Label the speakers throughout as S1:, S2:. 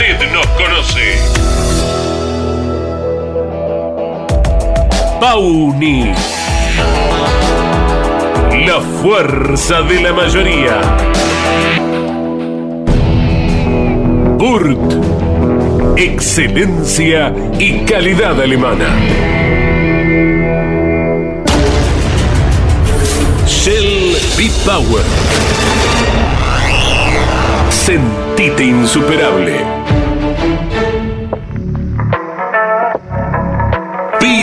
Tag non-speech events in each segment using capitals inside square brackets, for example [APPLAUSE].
S1: Usted nos conoce. Pauni. La fuerza de la mayoría. Burt. Excelencia y calidad alemana. Shell B-Power. Sentite insuperable.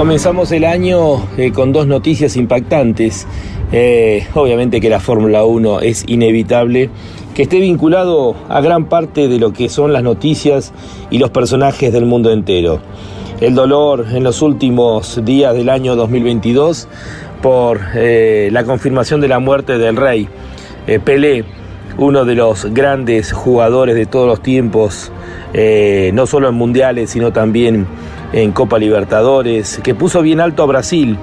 S2: Comenzamos el año eh, con dos noticias impactantes. Eh, obviamente que la Fórmula 1 es inevitable que esté vinculado a gran parte de lo que son las noticias y los personajes del mundo entero. El dolor en los últimos días del año 2022 por eh, la confirmación de la muerte del rey Pelé, uno de los grandes jugadores de todos los tiempos, no solo en mundiales, sino también en Copa Libertadores, que puso bien alto a Brasil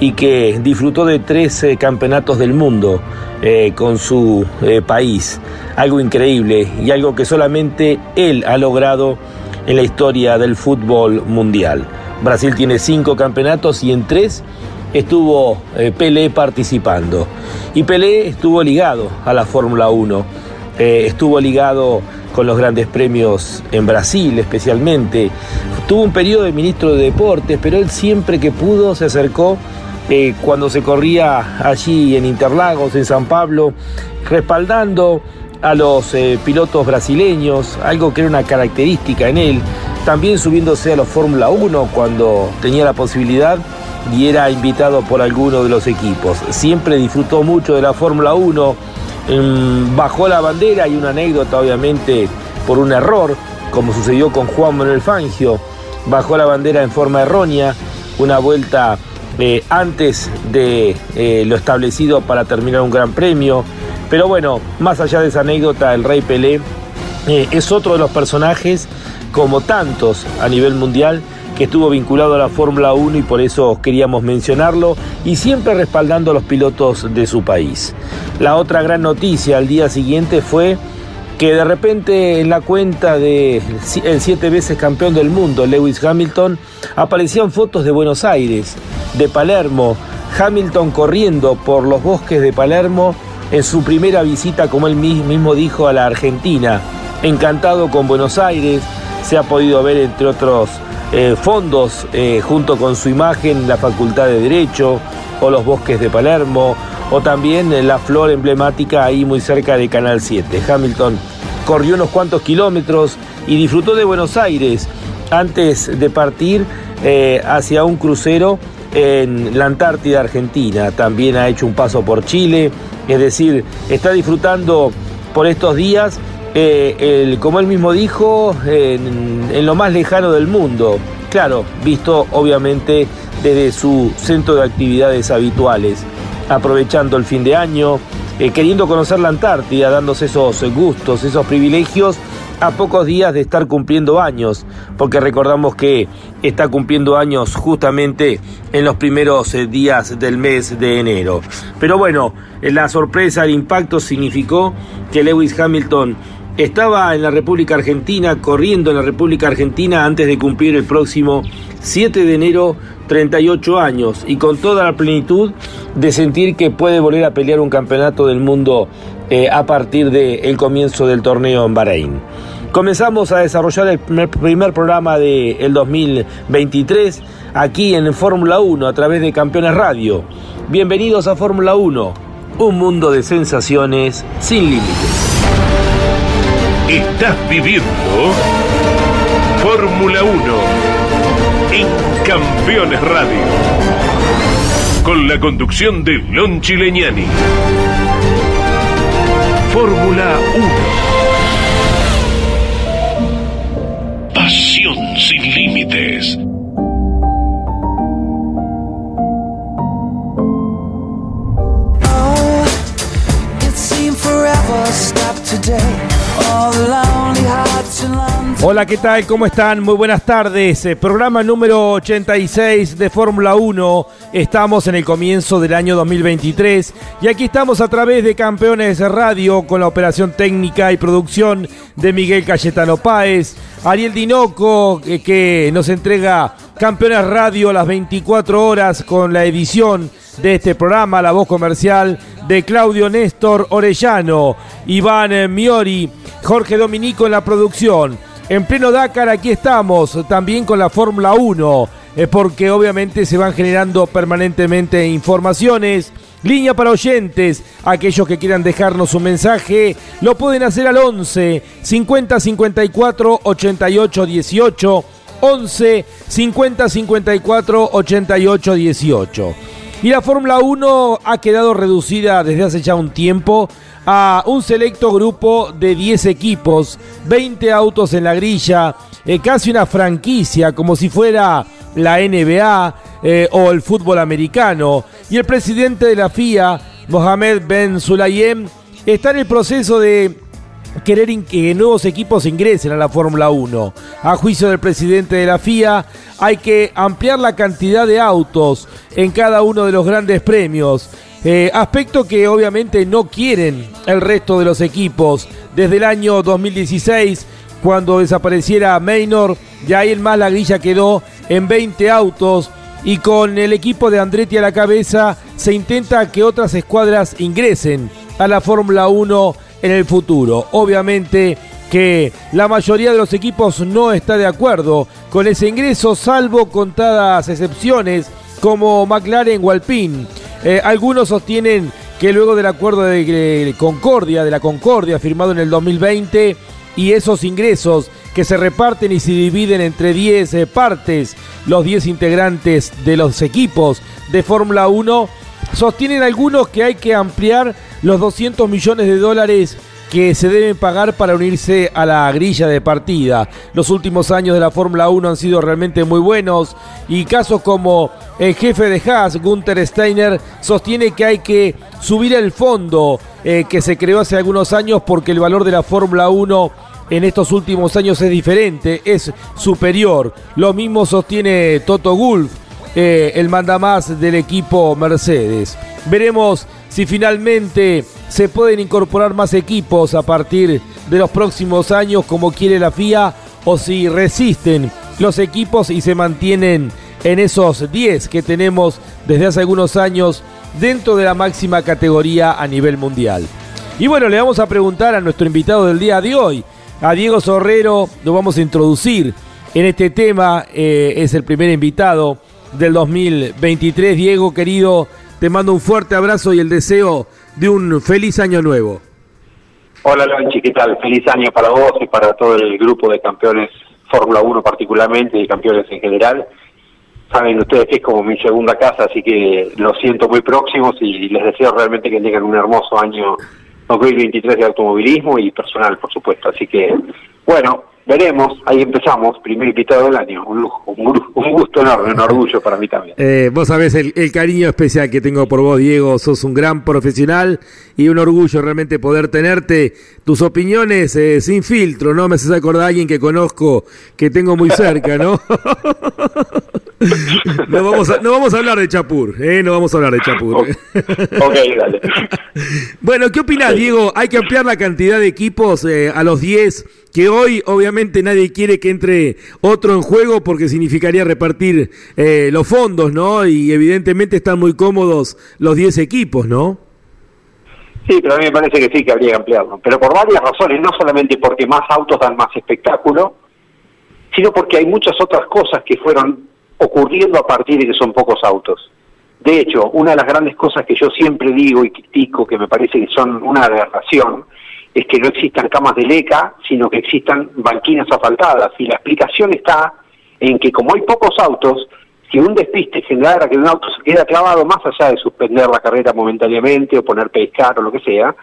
S2: y que disfrutó de 13 campeonatos del mundo eh, con su eh, país. Algo increíble y algo que solamente él ha logrado en la historia del fútbol mundial. Brasil tiene cinco campeonatos y en tres estuvo eh, Pelé participando. Y Pelé estuvo ligado a la Fórmula 1, estuvo ligado con los grandes premios en Brasil especialmente. Tuvo un periodo de ministro de Deportes, pero él siempre que pudo se acercó eh, cuando se corría allí en Interlagos, en San Pablo, respaldando a los eh, pilotos brasileños, algo que era una característica en él, también subiéndose a los Fórmula 1 cuando tenía la posibilidad y era invitado por alguno de los equipos. Siempre disfrutó mucho de la Fórmula 1 bajó la bandera y una anécdota obviamente por un error, como sucedió con Juan Manuel Fangio, bajó la bandera en forma errónea, una vuelta eh, antes de eh, lo establecido para terminar un gran premio. Pero bueno, más allá de esa anécdota, el Rey Pelé eh, es otro de los personajes, como tantos a nivel mundial, que estuvo vinculado a la Fórmula 1 y por eso queríamos mencionarlo y siempre respaldando a los pilotos de su país. La otra gran noticia al día siguiente fue que de repente en la cuenta de siete veces campeón del mundo, Lewis Hamilton, aparecían fotos de Buenos Aires, de Palermo, Hamilton corriendo por los bosques de Palermo en su primera visita, como él mismo dijo, a la Argentina. Encantado con Buenos Aires, se ha podido ver entre otros eh, fondos eh, junto con su imagen la Facultad de Derecho o los bosques de Palermo o también eh, la flor emblemática ahí muy cerca de Canal 7. Hamilton corrió unos cuantos kilómetros y disfrutó de Buenos Aires antes de partir hacia un crucero en la Antártida Argentina. También ha hecho un paso por Chile, es decir, está disfrutando por estos días eh, como él mismo dijo, en, lo más lejano del mundo. Claro, visto obviamente desde su centro de actividades habituales, aprovechando el fin de año, eh, queriendo conocer la Antártida, dándose esos gustos, esos privilegios a pocos días de estar cumpliendo años, porque recordamos que está cumpliendo años justamente en los primeros eh, días del mes de enero. Pero bueno, la sorpresa, el impacto significó que Lewis Hamilton estaba en la República Argentina, corriendo en la República Argentina antes de cumplir el próximo 7 de enero 38 años y con toda la plenitud de sentir que puede volver a pelear un campeonato del mundo eh, a partir del comienzo del torneo en Bahrein. Comenzamos a desarrollar el primer, programa del 2023 aquí en Fórmula 1 a través de Campeones Radio. Bienvenidos a Fórmula 1, un mundo de sensaciones sin límites.
S1: Estás viviendo Fórmula 1 en Campeones Radio. Con la conducción de Lon Chileñani. Fórmula 1. Pasión sin límites.
S3: Oh, it seemed forever stopped today.
S2: Hola, ¿qué tal? ¿Cómo están? Muy buenas tardes. Eh, programa número 86 de Fórmula 1. Estamos en el comienzo del año 2023 y aquí estamos a través de Campeones Radio con la operación técnica y producción de Miguel Cayetano Páez, Ariel Dinoco que nos entrega Campeones Radio a las 24 horas con la edición de este programa, la voz comercial de Claudio Néstor Orellano, Iván Miori, Jorge Dominico en la producción. En pleno Dakar aquí estamos, también con la Fórmula 1, eh, porque obviamente se van generando permanentemente informaciones. Línea para oyentes, aquellos que quieran dejarnos un mensaje, lo pueden hacer al 11 50 54 88 18. 11 50 54 88 18. Y la Fórmula 1 ha quedado reducida desde hace ya un tiempo a un selecto grupo de 10 equipos, 20 autos en la grilla, eh, casi una franquicia como si fuera la NBA eh, o el fútbol americano. Y el presidente de la FIA, Mohamed Ben Sulayem, está en el proceso de querer que nuevos equipos ingresen a la Fórmula 1. A juicio del presidente de la FIA, hay que ampliar la cantidad de autos en cada uno de los grandes premios. Eh, aspecto que obviamente no quieren el resto de los equipos. Desde el año 2016, cuando desapareciera Maynor, ya ahí en más la grilla quedó en 20 autos. Y con el equipo de Andretti a la cabeza, se intenta que otras escuadras ingresen a la Fórmula 1 en el futuro. Obviamente que la mayoría de los equipos no está de acuerdo con ese ingreso, salvo contadas excepciones como McLaren o Alpine. Eh, algunos sostienen que luego del acuerdo de Concordia, de la Concordia firmado en el 2020, y esos ingresos que se reparten y se dividen entre 10 eh, partes, los 10 integrantes de los equipos de Fórmula 1, sostienen algunos que hay que ampliar los 200 millones de dólares que se deben pagar para unirse a la grilla de partida. Los últimos años de la Fórmula 1 han sido realmente muy buenos y casos como el jefe de Haas, Gunther Steiner, sostiene que hay que subir el fondo eh, que se creó hace algunos años porque el valor de la Fórmula 1 en estos últimos años es diferente, es superior. Lo mismo sostiene Toto Gulf, eh, el mandamás del equipo Mercedes. Veremos si finalmente se pueden incorporar más equipos a partir de los próximos años como quiere la FIA o si resisten los equipos y se mantienen en esos 10 que tenemos desde hace algunos años dentro de la máxima categoría a nivel mundial. Y bueno, le vamos a preguntar a nuestro invitado del día de hoy, a Diego Sorrero, lo vamos a introducir en este tema, eh, es el primer invitado del 2023. Diego, querido, te mando un fuerte abrazo y el deseo de un feliz año nuevo.
S3: Hola, Lanchi, ¿qué tal? Feliz año para vos y para todo el grupo de campeones Fórmula 1 particularmente y campeones en general. Saben ustedes que es como mi segunda casa, así que lo siento muy próximos y les deseo realmente que tengan un hermoso año 2023 de automovilismo y personal, por supuesto. Así que, bueno, veremos, ahí empezamos, primer invitado del año, un lujo, un, gusto enorme, un orgullo para mí también.
S2: Eh, vos sabés el, cariño especial que tengo por vos, Diego, sos un gran profesional y un orgullo realmente poder tenerte, tus opiniones eh, sin filtro, ¿no? Me haces acordar a alguien que conozco, que tengo muy cerca, ¿no? [LAUGHS] [LAUGHS] no, vamos a, no vamos a hablar de Chapur, ¿eh? No vamos a hablar de Chapur. ok, dale. [LAUGHS] bueno, ¿qué opinás, Diego? ¿Hay que ampliar la cantidad de equipos eh, a los 10? Que hoy, obviamente, nadie quiere que entre otro en juego porque significaría repartir eh, los fondos, ¿no? Y evidentemente están muy cómodos los 10 equipos, ¿no?
S3: Sí, pero a mí me parece que sí que habría que ampliarlo. Pero por varias razones, no solamente porque más autos dan más espectáculo, sino porque hay muchas otras cosas que fueron ocurriendo a partir de que son pocos autos. De hecho, una de las grandes cosas que yo siempre digo y critico, que me parece que son una aberración, es que no existan camas de leca, sino que existan banquinas asfaltadas. Y la explicación está en que como hay pocos autos, si un despiste generara que un auto se queda clavado, más allá de suspender la carrera momentáneamente o poner pescar o lo que sea,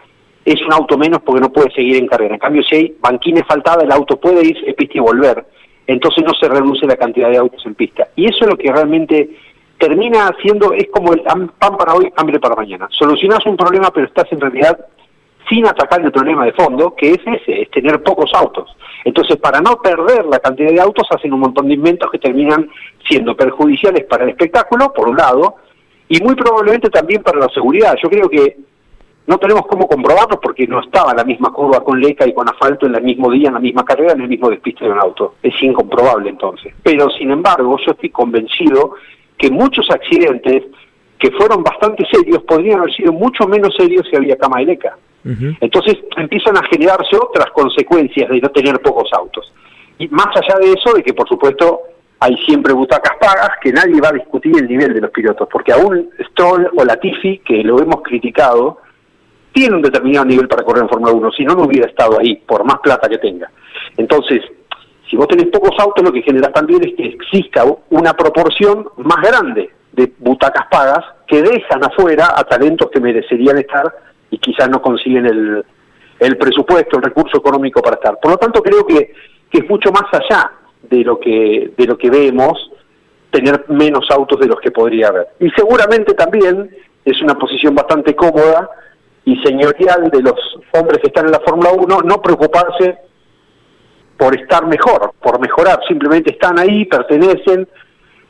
S3: es un auto menos porque no puede seguir en carrera. En cambio, si hay banquina asfaltada, el auto puede irse de pista y volver entonces no se reduce la cantidad de autos en pista. Y eso es lo que realmente termina haciendo, es como el pan para hoy, hambre para mañana. Solucionas un problema, pero estás en realidad sin atacar el problema de fondo, que es ese, es tener pocos autos. Entonces, para no perder la cantidad de autos, hacen un montón de inventos que terminan siendo perjudiciales para el espectáculo, por un lado, y muy probablemente también para la seguridad. Yo creo que no tenemos cómo comprobarlo porque no estaba la misma curva con leca y con asfalto en el mismo día, en la misma carrera, en el mismo despiste de un auto. Es incomprobable entonces. Pero sin embargo, yo estoy convencido que muchos accidentes que fueron bastante serios podrían haber sido mucho menos serios si había cama de leca. Entonces empiezan a generarse otras consecuencias de no tener pocos autos. Y más allá de eso, de que por supuesto hay siempre butacas pagas, que nadie va a discutir el nivel de los pilotos, porque aún Stroll o Latifi, que lo hemos criticado, tiene un determinado nivel para correr en Fórmula 1, si no, no hubiera estado ahí, por más plata que tenga. Entonces, si vos tenés pocos autos, lo que generas también es que exista una proporción más grande de butacas pagas que dejan afuera a talentos que merecerían estar y quizás no consiguen el, el presupuesto, el recurso económico para estar. Por lo tanto, creo que, que es mucho más allá de lo que de lo que vemos tener menos autos de los que podría haber. Y seguramente también es una posición bastante cómoda y señorial de los hombres que están en la Fórmula 1 no preocuparse por estar mejor, por mejorar, simplemente están ahí, pertenecen,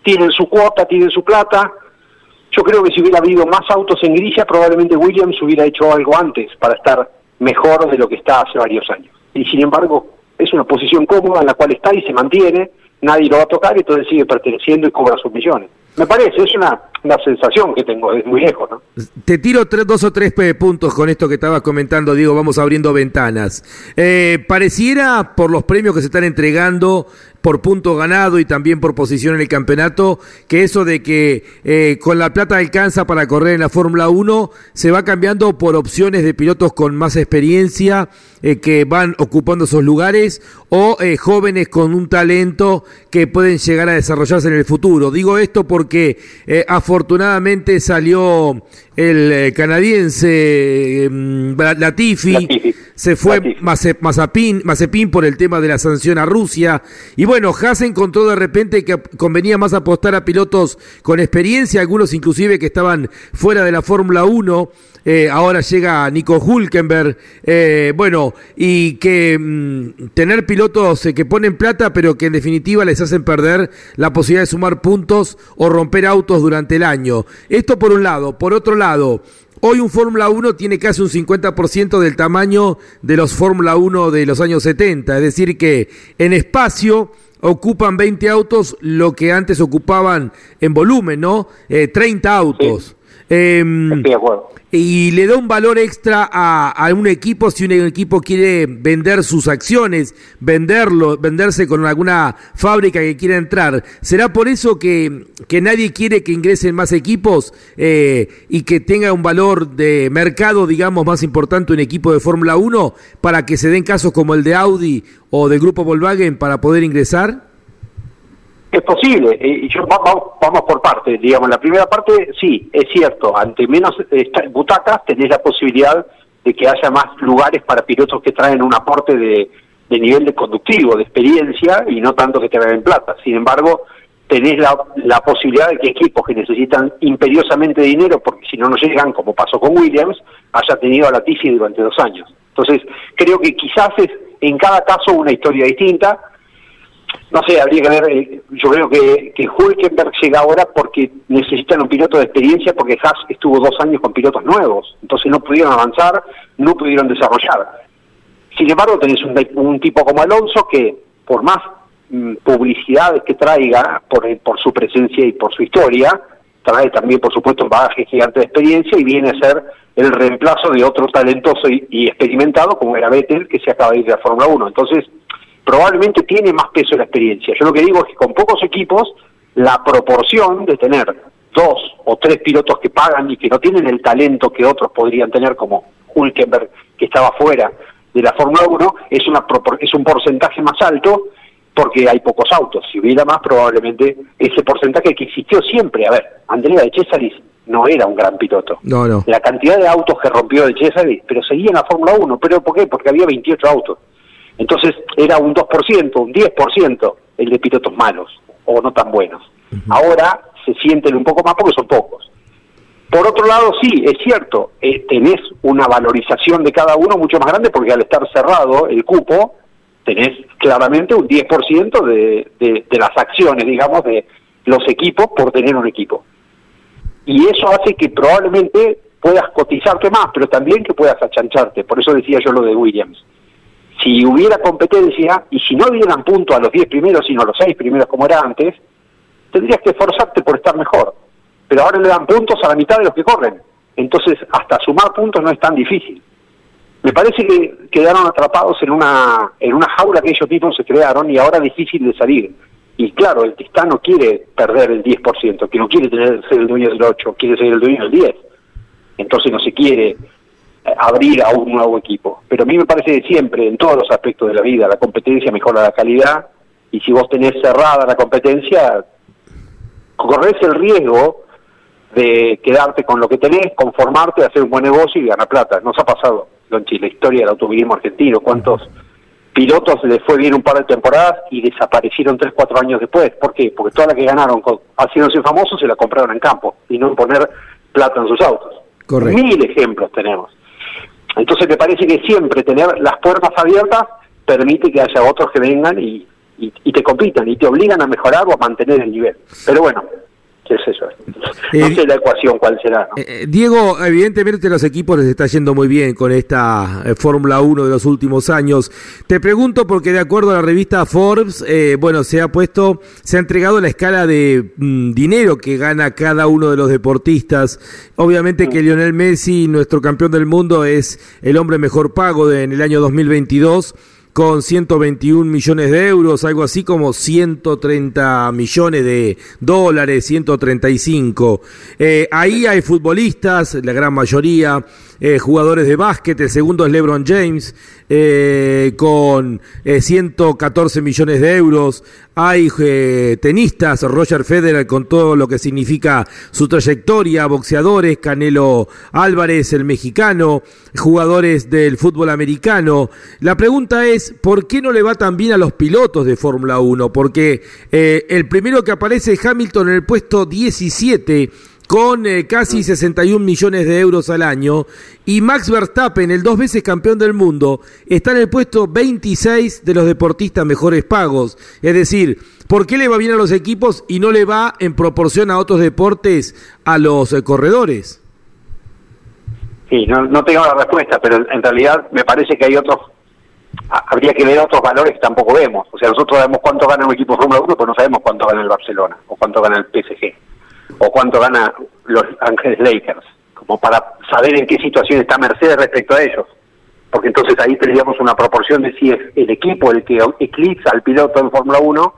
S3: tienen su cuota, tienen su plata. Yo creo que si hubiera habido más autos en grilla, probablemente Williams hubiera hecho algo antes para estar mejor de lo que está hace varios años. Y sin embargo, es una posición cómoda en la cual está y se mantiene, nadie lo va a tocar entonces sigue perteneciendo y cobra sus millones. Me parece, es una, una sensación que tengo es muy lejos, ¿no?
S2: Te tiro tres, dos o tres puntos con esto que estabas comentando, Diego, vamos abriendo ventanas. Eh, pareciera, por los premios que se están entregando, por punto ganado y también por posición en el campeonato, que eso de que eh, con la plata alcanza para correr en la Fórmula 1 se va cambiando por opciones de pilotos con más experiencia eh, que van ocupando esos lugares o eh, jóvenes con un talento que pueden llegar a desarrollarse en el futuro. Digo esto porque afortunadamente salió el canadiense Latifi, se fue Mazepin, Mazepin por el tema de la sanción a Rusia y bueno, Haas encontró de repente que convenía más apostar a pilotos con experiencia, algunos inclusive que estaban fuera de la Fórmula 1. Eh, ahora llega Nico Hulkenberg. Eh, bueno, y que mm, tener pilotos eh, que ponen plata, pero que en definitiva les hacen perder la posibilidad de sumar puntos o romper autos durante el año. Esto por un lado. Por otro lado, Hoy un Fórmula 1 tiene casi un 50% del tamaño de los Fórmula 1 de los años 70, es decir que en espacio ocupan 20 autos lo que antes ocupaban en volumen, ¿no? 30 autos. Estoy de acuerdo y le da un valor extra a, un equipo si un equipo quiere vender sus acciones, venderlo, venderse con alguna fábrica que quiera entrar. ¿Será por eso que, que nadie quiere que ingresen más equipos eh, y que tenga un valor de mercado, digamos, más importante un equipo de Fórmula 1 para que se den casos como el de Audi o del grupo Volkswagen para poder ingresar?
S3: Es posible, y yo, vamos, por partes, digamos, la primera parte, sí, es cierto, ante menos butacas tenés la posibilidad de que haya más lugares para pilotos que traen un aporte de, nivel de conductivo, de experiencia, y no tanto que te en plata. Sin embargo, tenés la, la posibilidad de que equipos que necesitan imperiosamente dinero, porque si no no llegan, como pasó con Williams, haya tenido a la Latifi durante dos años. Entonces, creo que quizás es en cada caso una historia distinta, no sé, habría que ver, eh, yo creo que, que Hulkenberg llega ahora porque necesitan un piloto de experiencia, porque Haas estuvo dos años con pilotos nuevos, entonces no pudieron avanzar, no pudieron desarrollar. Sin embargo, tenés un, tipo como Alonso que, por más mm, publicidad que traiga, por, por su presencia y por su historia, trae también, por supuesto, un bagaje gigante de experiencia y viene a ser el reemplazo de otro talentoso y, y experimentado como era Vettel, que se acaba de ir de la Fórmula 1. Entonces, probablemente tiene más peso la experiencia. Yo lo que digo es que con pocos equipos, la proporción de tener dos o tres pilotos que pagan y que no tienen el talento que otros podrían tener, como Hulkenberg, que estaba fuera de la Fórmula 1, es, una, es un porcentaje más alto porque hay pocos autos. Si hubiera más, probablemente ese porcentaje que existió siempre. A ver, Andrea de Cesaris no era un gran piloto.
S2: No, no.
S3: La cantidad de autos que rompió de Cesaris, pero seguía en la Fórmula 1. ¿Pero por qué? Porque había 28 autos. Entonces era un 2%, un 10% el de pilotos malos o no tan buenos. Ahora se sienten un poco más porque son pocos. Por otro lado, sí, es cierto, eh, tenés una valorización de cada uno mucho más grande porque al estar cerrado el cupo, tenés claramente un 10% de, de, de las acciones, digamos, de los equipos por tener un equipo. Y eso hace que probablemente puedas cotizarte más, pero también que puedas achancharte. Por eso decía yo lo de Williams. Si hubiera competencia y si no dieran punto a los 10 primeros, sino a los 6 primeros como era antes, tendrías que esforzarte por estar mejor. Pero ahora le dan puntos a la mitad de los que corren. Entonces, hasta sumar puntos no es tan difícil. Me parece que quedaron atrapados en una en una jaula que ellos mismos se crearon y ahora difícil de salir. Y claro, el Tistá no quiere perder el 10%, que no quiere tener, ser el dueño del 8, quiere ser el dueño del 10. Entonces no se quiere abrir a un nuevo equipo. Pero a mí me parece que siempre, en todos los aspectos de la vida, la competencia mejora la calidad y si vos tenés cerrada la competencia, corres el riesgo de quedarte con lo que tenés, conformarte, hacer un buen negocio y ganar plata. Nos ha pasado Chile, la historia del automovilismo argentino, cuántos pilotos les fue bien un par de temporadas y desaparecieron tres, cuatro años después. ¿Por qué? Porque toda la que ganaron haciéndose famosos se la compraron en campo y no poner plata en sus autos. Correcto. Mil ejemplos tenemos. Entonces me parece que siempre tener las puertas abiertas permite que haya otros que vengan y, y te compitan y te obligan a mejorar o a mantener el nivel. Pero bueno, qué es eso. No eh, sé la ecuación cuál será.
S2: Eh, eh, Diego, evidentemente los equipos les está yendo muy bien con esta Fórmula 1 de los últimos años. Te pregunto porque de acuerdo a la revista Forbes, bueno, se ha puesto, se ha entregado la escala de mm, dinero que gana cada uno de los deportistas. Obviamente que. Lionel Messi, nuestro campeón del mundo, es el hombre mejor pago en el año 2022 con 121 millones de euros, algo así como 130 millones de dólares, 135. Eh, ahí hay futbolistas, la gran mayoría, eh, jugadores de básquet, el segundo es LeBron James, eh, con 114 millones de euros. Hay tenistas, Roger Federer con todo lo que significa su trayectoria, boxeadores, Canelo Álvarez, el mexicano, jugadores del fútbol americano. La pregunta es, ¿por qué no le va tan bien a los pilotos de Fórmula 1? Porque el primero que aparece es Hamilton en el puesto 17 con eh, casi 61 millones de euros al año. Y Max Verstappen, el dos veces campeón del mundo, está en el puesto 26 de los deportistas mejores pagos. Es decir, ¿por qué le va bien a los equipos y no le va en proporción a otros deportes a los eh, corredores?
S3: Sí, no, no tengo la respuesta, pero en realidad me parece que hay otros habría que ver otros valores que tampoco vemos. O sea, nosotros sabemos cuánto gana un equipo de Fórmula 1, pero no sabemos cuánto gana el Barcelona o cuánto gana el PSG o cuánto gana los Ángeles Lakers, como para saber en qué situación está Mercedes respecto a ellos. Porque entonces ahí tendríamos una proporción de si es el equipo el que eclipsa al piloto en Fórmula 1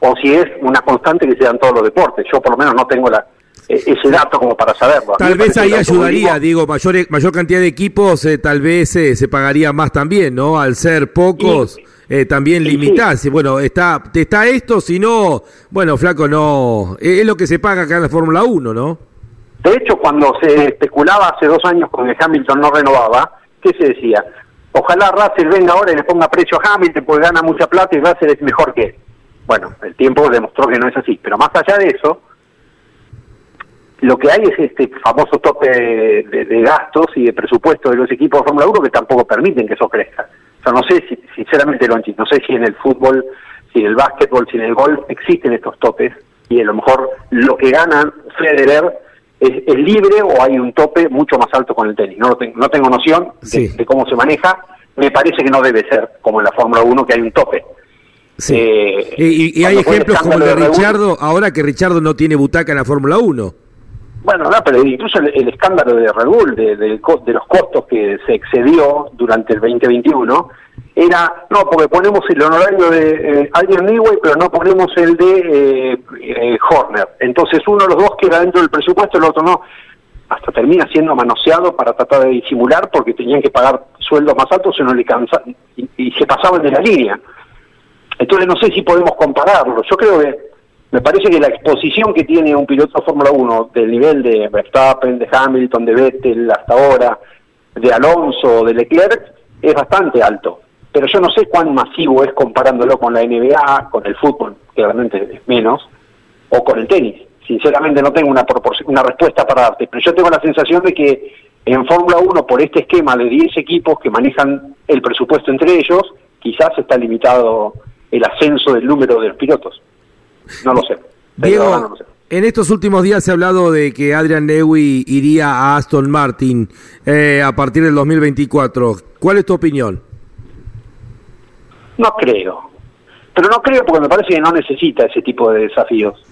S3: o si es una constante que se da en todos los deportes. Yo por lo menos no tengo la, e, ese dato como para saberlo.
S2: Tal vez ahí ayudaría, digo, mayor, mayor cantidad de equipos, eh, tal vez eh, se pagaría más también, ¿no? Al ser pocos eh, también limitarse. Bueno, está, está esto, si no, bueno, flaco, no. Es lo que se paga acá en la Fórmula 1, ¿no?
S3: De hecho, cuando se especulaba hace dos años con que Hamilton no renovaba, ¿qué se decía? Ojalá Russell venga ahora y le ponga precio a Hamilton porque gana mucha plata y Russell es mejor que él. Bueno, el tiempo demostró que no es así. Pero más allá de eso, lo que hay es este famoso tope de, gastos y de presupuesto de los equipos de Fórmula 1 que tampoco permiten que eso crezca no sé si, sinceramente, Lonchi, no sé si en el fútbol, si en el básquetbol, si en el golf existen estos topes y a lo mejor lo que gana Federer es, libre o hay un tope mucho más alto con el tenis. No, tengo, no tengo noción de, cómo se maneja. Me parece que no debe ser como en la Fórmula 1 que hay un tope.
S2: Sí. Eh, y, hay ejemplos como el de Richardo, ahora que Richardo no tiene butaca en la Fórmula 1.
S3: Bueno, no, pero incluso el, escándalo de Red Bull, de, de, los costos que se excedió durante el 2021, era, no, porque ponemos el honorario de eh, Adrian Newey, pero no ponemos el de eh, eh, Horner. Entonces uno de los dos queda dentro del presupuesto, el otro no. Hasta termina siendo manoseado para tratar de disimular porque tenían que pagar sueldos más altos y no le cansa, y, se pasaban de la línea. Entonces no sé si podemos compararlo. Yo creo que me parece que la exposición que tiene un piloto de Fórmula 1 del nivel de Verstappen, de Hamilton, de Vettel hasta ahora, de Alonso, de Leclerc, es bastante alto. Pero yo no sé cuán masivo es comparándolo con la NBA, con el fútbol, que realmente es menos, o con el tenis. Sinceramente no tengo una, una respuesta para darte, pero yo tengo la sensación de que en Fórmula 1, por este esquema de 10 equipos que manejan el presupuesto entre ellos, quizás está limitado el ascenso del número de los pilotos. No lo sé.
S2: Diego, en estos últimos días se ha hablado de que Adrian Newey iría a Aston Martin eh, a partir del 2024. ¿Cuál es tu opinión?
S3: No creo. Pero no creo porque me parece que no necesita ese tipo de desafíos.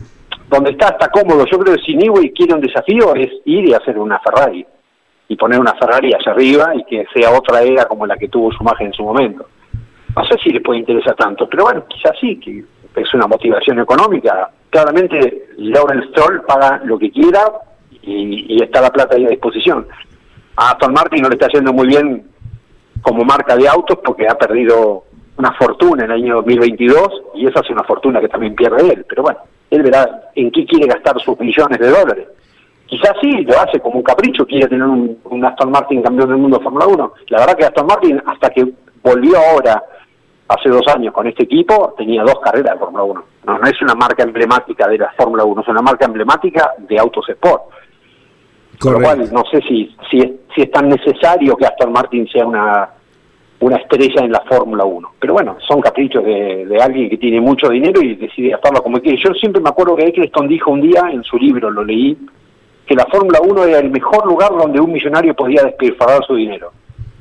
S3: Donde está, está cómodo. Yo creo que si Newey quiere un desafío es ir y hacer una Ferrari. Y poner una Ferrari allá arriba y que sea otra era como la que tuvo su imagen en su momento. No sé si le puede interesar tanto, pero bueno, quizás sí, que es una motivación económica. Claramente, Lawrence Stroll paga lo que quiera y, está la plata ahí a disposición. A Aston Martin no le está yendo muy bien como marca de autos porque ha perdido una fortuna en el año 2022 y esa es una fortuna que también pierde él. Pero bueno, él verá en qué quiere gastar sus millones de dólares. Quizás sí, lo hace como un capricho, quiere tener un, un Aston Martin campeón del mundo de Fórmula 1. La verdad que Aston Martin, hasta que volvió ahora hace dos años con este equipo tenía dos carreras de Fórmula 1. No, no es una marca emblemática de la Fórmula 1, es una marca emblemática de Autos Sport. Con lo cual, no sé si, si, si es tan necesario que Aston Martin sea una, una estrella en la Fórmula 1. Pero bueno, son caprichos de, de, alguien que tiene mucho dinero y decide gastarlo como quiere. Yo siempre me acuerdo que Eccleston dijo un día en su libro, lo leí, que la Fórmula 1 era el mejor lugar donde un millonario podía despilfarrar su dinero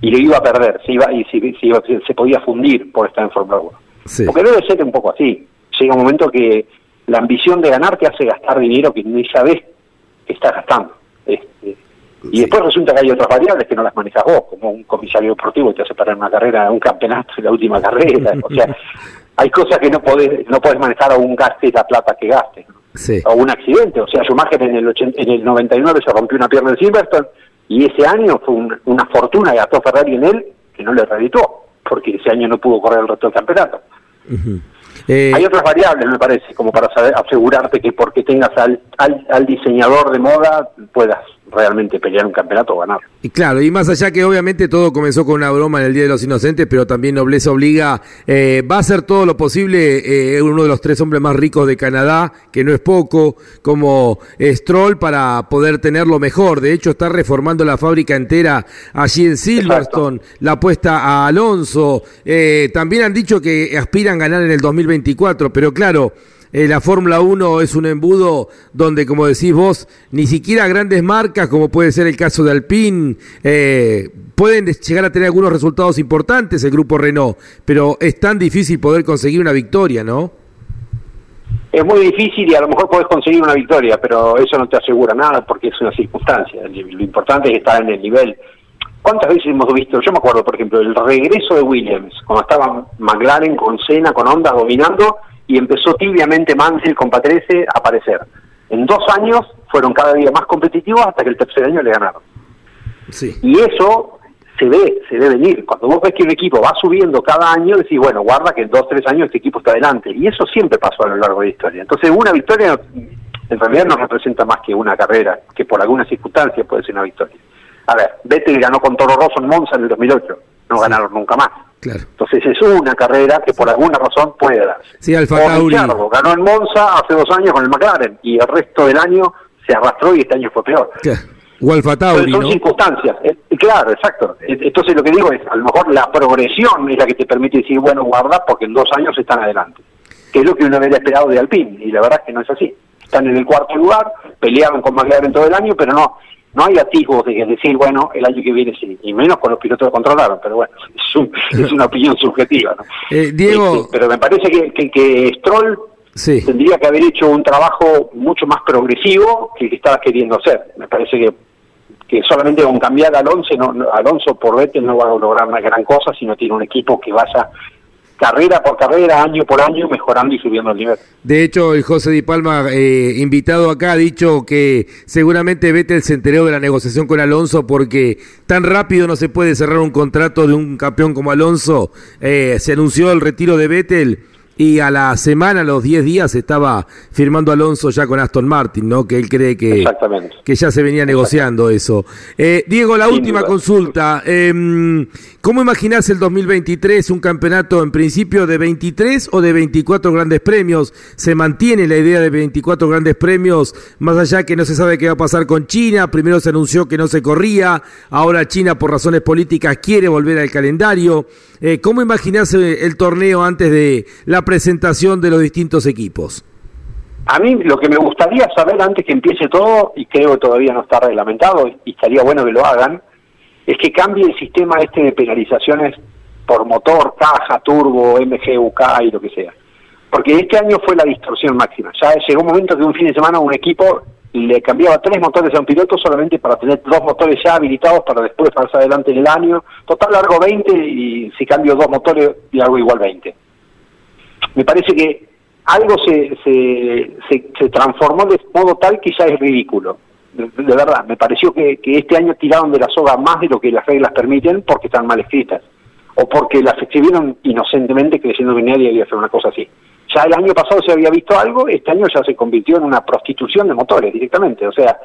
S3: y lo iba a perder, se iba y se, podía fundir por estar en Fórmula 1. Porque debe ser un poco así. Llega un momento que la ambición de ganar te hace gastar dinero que ni sabes que estás gastando. Este, y después resulta que hay otras variables que no las manejas vos, como un comisario deportivo que te hace parar una carrera, un campeonato en la última carrera. o sea, [LAUGHS] hay cosas que no podés, no podés manejar a un gaste la plata que gastes. O un accidente. O sea, Schumacher en el, en el 99 se rompió una pierna en Silverstone y ese año fue una fortuna que gastó Ferrari en él que no le reeditó, porque ese año no pudo correr el resto del campeonato. Eh, Hay otras variables, me parece, como para saber, asegurarte que porque tengas al, al diseñador de moda puedas realmente pelear un campeonato o ganar.
S2: Y claro, y más allá que obviamente todo comenzó con una broma en el Día de los Inocentes, pero también Nobleza Obliga, eh, va a hacer todo lo posible eh, uno de los tres hombres más ricos de Canadá, que no es poco, como Stroll, para poder tenerlo mejor. De hecho, está reformando la fábrica entera allí en Silverstone, la apuesta a Alonso. Eh, también han dicho que aspiran a ganar en el 2024, pero claro, eh, la Fórmula 1 es un embudo donde, como decís vos, ni siquiera grandes marcas, como puede ser el caso de Alpine, eh, pueden llegar a tener algunos resultados importantes el grupo Renault, pero es tan difícil poder conseguir una victoria, ¿no?
S3: Es muy difícil y a lo mejor podés conseguir una victoria, pero eso no te asegura nada porque es una circunstancia. Lo importante es estar en el nivel. ¿Cuántas veces hemos visto? Yo me acuerdo, por ejemplo, el regreso de Williams, cuando estaba McLaren con Senna, con Honda dominando, y empezó tibiamente Mansell con Patrese a aparecer. En dos años fueron cada día más competitivos hasta que el tercer año le ganaron. Sí. Y eso se ve, se ve venir. Cuando vos ves que un equipo va subiendo cada año, decís, bueno, guarda que en dos, tres años este equipo está adelante. Y eso siempre pasó a lo largo de la historia. Entonces, una victoria en realidad no representa más que una carrera, que por alguna circunstancia puede ser una victoria. A ver, Vettel ganó con Toro Rosso en Monza en el 2008. No ganaron nunca más. Entonces es una carrera que por alguna razón puede darse.
S2: Sí, Alfa Tauri.
S3: ganó en Monza hace dos años con el McLaren y el resto del año se arrastró y este año fue peor.
S2: O Alfa Tauri,
S3: son circunstancias. Eh, claro, exacto. Entonces lo que digo es, a lo mejor la progresión es la que te permite decir, bueno, guarda, porque en dos años están adelante. Que es lo que uno hubiera esperado de Alpine, y la verdad es que no es así. Están en el cuarto lugar, pelearon con McLaren todo el año, pero no no hay atisbos de decir, bueno, el año que viene sí, y menos con los pilotos que controlaron, pero bueno, [LAUGHS] es, una opinión subjetiva. ¿no?
S2: Eh, Diego.
S3: Este, pero me parece que, que, Stroll tendría que haber hecho un trabajo mucho más progresivo que el que estaba queriendo hacer. Me parece que, que solamente con cambiar a Alonso, no, Alonso por Vettel no va a lograr una gran cosa si no tiene un equipo que vaya carrera por carrera, año por año, mejorando y subiendo el nivel.
S2: De hecho, el José Di Palma, eh, invitado acá, ha dicho que seguramente Vettel se enteró de la negociación con Alonso porque tan rápido no se puede cerrar un contrato de un campeón como Alonso. Eh, se anunció el retiro de Vettel y a la semana, a los 10 días, estaba firmando Alonso ya con Aston Martin, ¿no? Que él cree que, que ya se venía negociando eso. Eh, Diego, la última consulta. Eh, ¿Cómo imaginás el 2023? ¿Un campeonato en principio de 23 o de 24 grandes premios? ¿Se mantiene la idea de 24 grandes premios, más allá que no se sabe qué va a pasar con China? Primero se anunció que no se corría, ahora China por razones políticas quiere volver al calendario. Eh, ¿Cómo imaginás eh, el torneo antes de la presentación de los distintos equipos?
S3: A mí lo que me gustaría saber antes que empiece todo, y creo que todavía no está reglamentado, y estaría bueno que lo hagan, es que cambie el sistema este de penalizaciones por motor, caja, turbo, MGUK y lo que sea. Porque este año fue la distorsión máxima. Ya llegó un momento que un fin de semana un equipo le cambiaba tres motores a un piloto solamente para tener dos motores ya habilitados para después pasar adelante en el año. Total largo 20 y si cambio dos motores y algo igual 20 me parece que algo se, se, se, transformó de modo tal que ya es ridículo. De, verdad, me pareció que, este año tiraron de la soga más de lo que las reglas permiten porque están mal escritas o porque las escribieron inocentemente creyendo que nadie había hacer una cosa así. Ya el año pasado se había visto algo, este año ya se convirtió en una prostitución de motores directamente. O sea,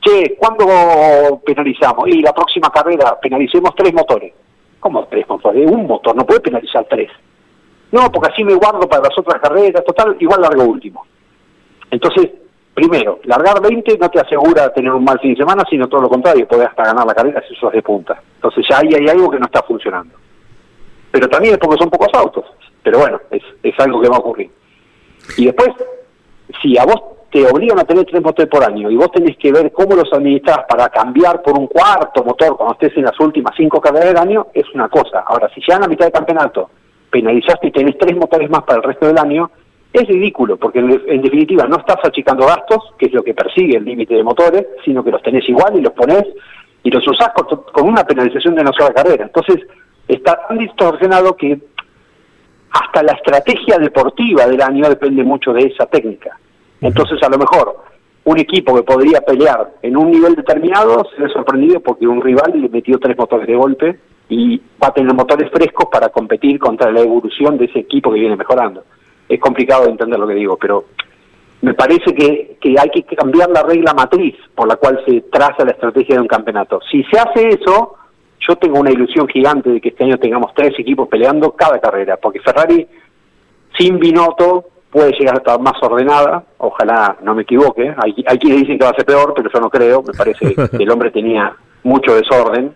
S3: che, ¿cuándo penalizamos? Y la próxima carrera penalicemos tres motores. ¿Cómo tres motores? Un motor, no puede penalizar tres. No, porque así me guardo para las otras carreras, total, igual largo último. Entonces, primero, largar 20 no te asegura tener un mal fin de semana, sino todo lo contrario, podés hasta ganar la carrera si sos de punta. Entonces ya ahí hay algo que no está funcionando. Pero también es porque son pocos autos. Pero bueno, es, es algo que va a ocurrir. Y después, si a vos te obligan a tener tres motores por año y vos tenés que ver cómo los administrás para cambiar por un cuarto motor cuando estés en las últimas cinco carreras del año, es una cosa. Ahora, si ya en la mitad del campeonato penalizaste y tenés tres motores más para el resto del año, es ridículo, porque en, definitiva no estás achicando gastos, que es lo que persigue el límite de motores, sino que los tenés igual y los ponés y los usás con, una penalización de una sola carrera. Entonces, está tan distorsionado que hasta la estrategia deportiva del año depende mucho de esa técnica. Entonces, a lo mejor, un equipo que podría pelear en un nivel determinado se ve sorprendido porque un rival le metió tres motores de golpe y va a tener motores frescos para competir contra la evolución de ese equipo que viene mejorando. Es complicado de entender lo que digo, pero me parece que, que hay que cambiar la regla matriz por la cual se traza la estrategia de un campeonato. Si se hace eso, yo tengo una ilusión gigante de que este año tengamos tres equipos peleando cada carrera, porque Ferrari sin Binotto puede llegar a estar más ordenada, ojalá no me equivoque, hay, hay quienes dicen que va a ser peor, pero yo no creo, me parece que el hombre tenía mucho desorden,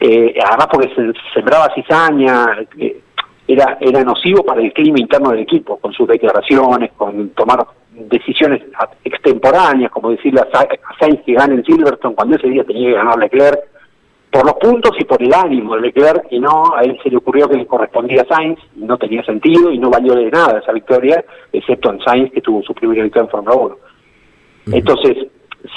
S3: eh, además porque se sembraba cizaña, eh, era, era nocivo para el clima interno del equipo, con sus declaraciones, con tomar decisiones extemporáneas, como decirle a Sainz que gane en Silverstone cuando ese día tenía que ganar Leclerc, por los puntos y por el ánimo de Leclerc, y no, a él se le ocurrió que le correspondía a Sainz, y no tenía sentido y no valió de nada esa victoria, excepto en Sainz que tuvo su primera victoria en Fórmula 1. Entonces,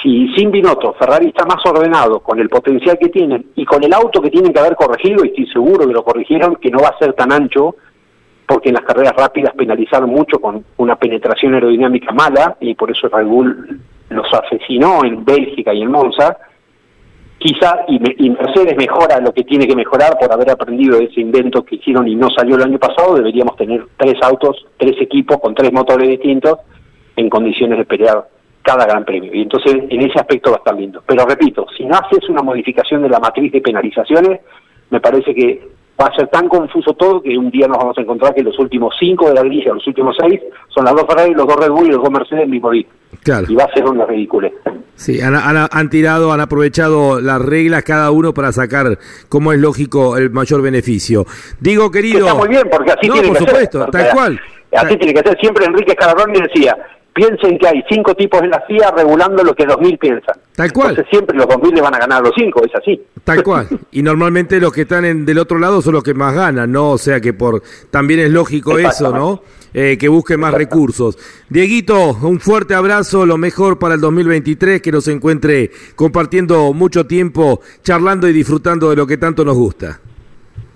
S3: si sin Binotto Ferrari está más ordenado con el potencial que tienen y con el auto que tienen que haber corregido, y estoy seguro que lo corrigieron, que no va a ser tan ancho, porque en las carreras rápidas penalizaron mucho con una penetración aerodinámica mala, y por eso Red Bull los asesinó en Bélgica y en Monza, quizá y, y, Mercedes mejora lo que tiene que mejorar por haber aprendido de ese invento que hicieron y no salió el año pasado, deberíamos tener tres autos, tres equipos con tres motores distintos en condiciones de pelear cada gran premio. Y entonces en ese aspecto va a estar lindo. Pero repito, si no haces una modificación de la matriz de penalizaciones, me parece que va a ser tan confuso todo que un día nos vamos a encontrar que los últimos cinco de la grilla, los últimos seis, son las dos Ferrari, los dos Red Bull y los dos Mercedes el mismo día. Claro. Y va a ser una ridícula.
S2: Sí, han, han, tirado, han aprovechado las reglas cada uno para sacar, como es lógico, el mayor beneficio. Digo, querido...
S3: está muy bien, porque así tiene
S2: por
S3: que
S2: supuesto, tal cual.
S3: Así tiene que ser. Siempre Enrique Scaraboni decía, piensen que hay cinco tipos en la FIA regulando lo que 2.000 piensan.
S2: Tal cual.
S3: Entonces siempre los 2.000 le van a ganar a los cinco, es así.
S2: Tal cual. [LAUGHS] Y normalmente los que están en, del otro lado son los que más ganan, ¿no? O sea que por también es lógico eso, ¿no? Eh, que busquen más recursos. Dieguito, un fuerte abrazo, lo mejor para el 2023, que nos encuentre compartiendo mucho tiempo, charlando y disfrutando de lo que tanto nos gusta.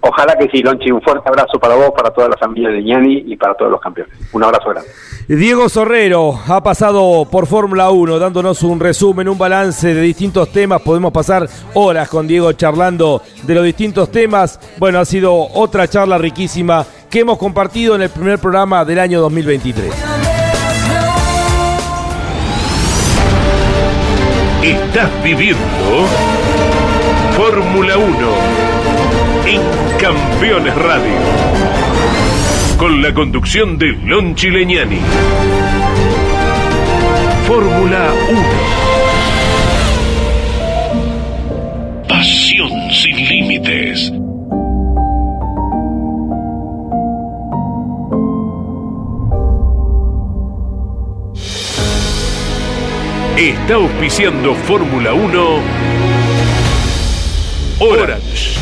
S3: Ojalá que sí, Lonchi. Un fuerte abrazo para vos, para toda la familia de Ñani y para todos los campeones. Un abrazo grande.
S2: Diego Sorrero ha pasado por Fórmula 1 dándonos un resumen, un balance de distintos temas. Podemos pasar horas con Diego charlando de los distintos temas. Bueno, ha sido otra charla riquísima que hemos compartido en el primer programa del año 2023.
S1: Estás viviendo Fórmula 1 en Campeones Radio. Con la conducción de Lon Chileñani. Fórmula 1. Pasión sin límites. Está auspiciando Fórmula 1 Orange.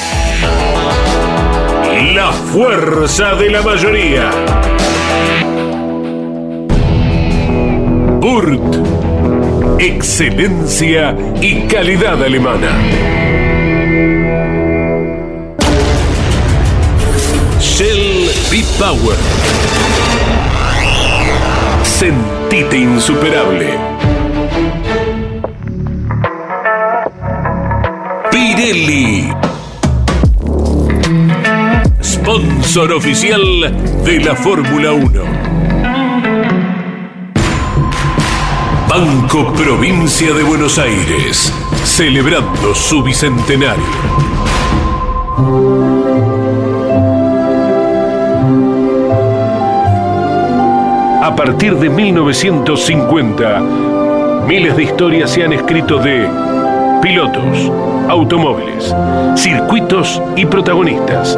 S1: La fuerza de la mayoría. Burt. Excelencia y calidad alemana. Shell B-Power. Sentite insuperable. Pirelli. Sponsor oficial de la Fórmula 1. Banco Provincia de Buenos Aires, celebrando su bicentenario. A partir de 1950, miles de historias se han escrito de pilotos, automóviles, circuitos y protagonistas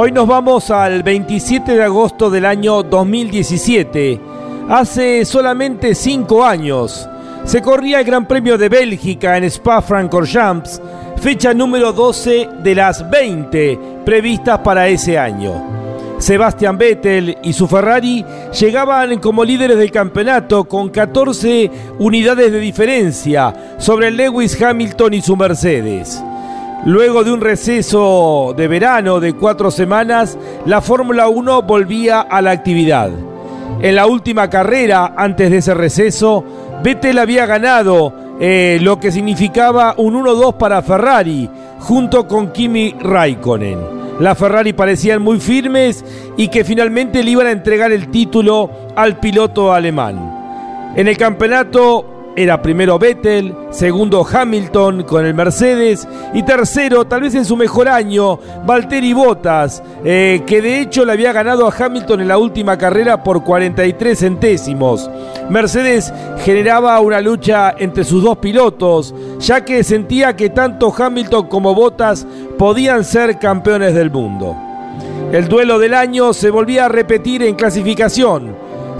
S2: Hoy nos vamos al 27 de agosto del año 2017. Hace solamente cinco años se corría el Gran Premio de Bélgica en Spa-Francorchamps, fecha número 12 de las 20 previstas para ese año. Sebastian Vettel y su Ferrari llegaban como líderes del campeonato con 14 unidades de diferencia sobre Lewis Hamilton y su Mercedes. Luego de un receso de verano de cuatro semanas, la Fórmula 1 volvía a la actividad. En la última carrera, antes de ese receso, Vettel había ganado eh, lo que significaba un 1-2 para Ferrari, junto con Kimi Raikkonen. Las Ferrari parecían muy firmes y que finalmente le iban a entregar el título al piloto alemán. En el campeonato era primero Vettel, segundo Hamilton con el Mercedes y tercero, tal vez en su mejor año, Valtteri Bottas, eh, que de hecho le había ganado a Hamilton en la última carrera por 43 centésimos. Mercedes generaba una lucha entre sus dos pilotos, ya que sentía que tanto Hamilton como Bottas podían ser campeones del mundo. El duelo del año se volvía a repetir en clasificación.